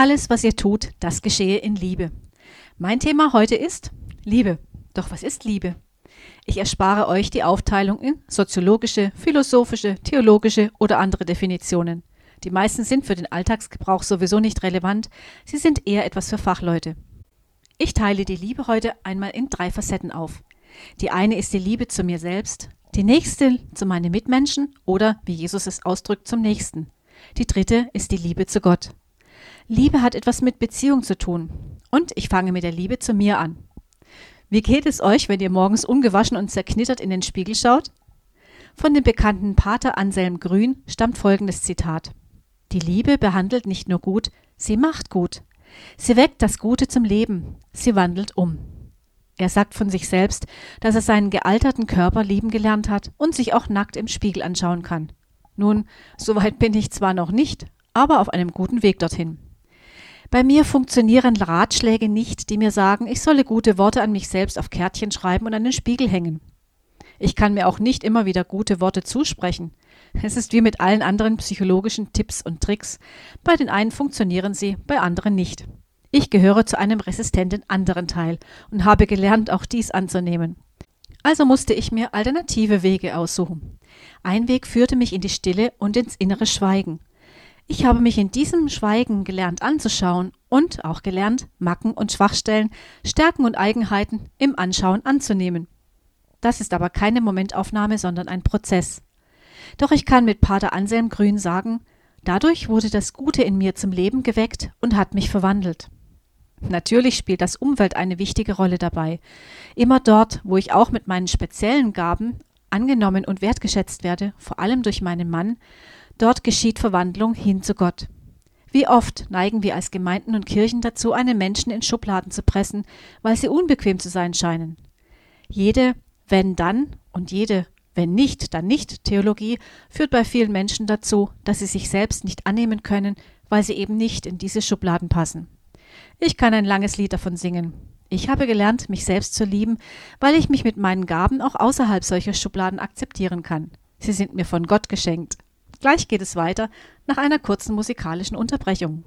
Alles, was ihr tut, das geschehe in Liebe. Mein Thema heute ist Liebe. Doch was ist Liebe? Ich erspare euch die Aufteilung in soziologische, philosophische, theologische oder andere Definitionen. Die meisten sind für den Alltagsgebrauch sowieso nicht relevant, sie sind eher etwas für Fachleute. Ich teile die Liebe heute einmal in drei Facetten auf. Die eine ist die Liebe zu mir selbst, die nächste zu meinen Mitmenschen oder, wie Jesus es ausdrückt, zum Nächsten. Die dritte ist die Liebe zu Gott. Liebe hat etwas mit Beziehung zu tun. Und ich fange mit der Liebe zu mir an. Wie geht es euch, wenn ihr morgens ungewaschen und zerknittert in den Spiegel schaut? Von dem bekannten Pater Anselm Grün stammt folgendes Zitat. Die Liebe behandelt nicht nur gut, sie macht gut. Sie weckt das Gute zum Leben, sie wandelt um. Er sagt von sich selbst, dass er seinen gealterten Körper lieben gelernt hat und sich auch nackt im Spiegel anschauen kann. Nun, so weit bin ich zwar noch nicht, aber auf einem guten Weg dorthin. Bei mir funktionieren Ratschläge nicht, die mir sagen, ich solle gute Worte an mich selbst auf Kärtchen schreiben und an den Spiegel hängen. Ich kann mir auch nicht immer wieder gute Worte zusprechen. Es ist wie mit allen anderen psychologischen Tipps und Tricks. Bei den einen funktionieren sie, bei anderen nicht. Ich gehöre zu einem resistenten anderen Teil und habe gelernt, auch dies anzunehmen. Also musste ich mir alternative Wege aussuchen. Ein Weg führte mich in die Stille und ins innere Schweigen. Ich habe mich in diesem Schweigen gelernt anzuschauen und auch gelernt, Macken und Schwachstellen, Stärken und Eigenheiten im Anschauen anzunehmen. Das ist aber keine Momentaufnahme, sondern ein Prozess. Doch ich kann mit Pater Anselm Grün sagen, dadurch wurde das Gute in mir zum Leben geweckt und hat mich verwandelt. Natürlich spielt das Umwelt eine wichtige Rolle dabei. Immer dort, wo ich auch mit meinen speziellen Gaben angenommen und wertgeschätzt werde, vor allem durch meinen Mann, dort geschieht Verwandlung hin zu Gott. Wie oft neigen wir als Gemeinden und Kirchen dazu, einen Menschen in Schubladen zu pressen, weil sie unbequem zu sein scheinen. Jede wenn dann und jede wenn nicht, dann nicht Theologie führt bei vielen Menschen dazu, dass sie sich selbst nicht annehmen können, weil sie eben nicht in diese Schubladen passen. Ich kann ein langes Lied davon singen. Ich habe gelernt, mich selbst zu lieben, weil ich mich mit meinen Gaben auch außerhalb solcher Schubladen akzeptieren kann. Sie sind mir von Gott geschenkt. Gleich geht es weiter nach einer kurzen musikalischen Unterbrechung.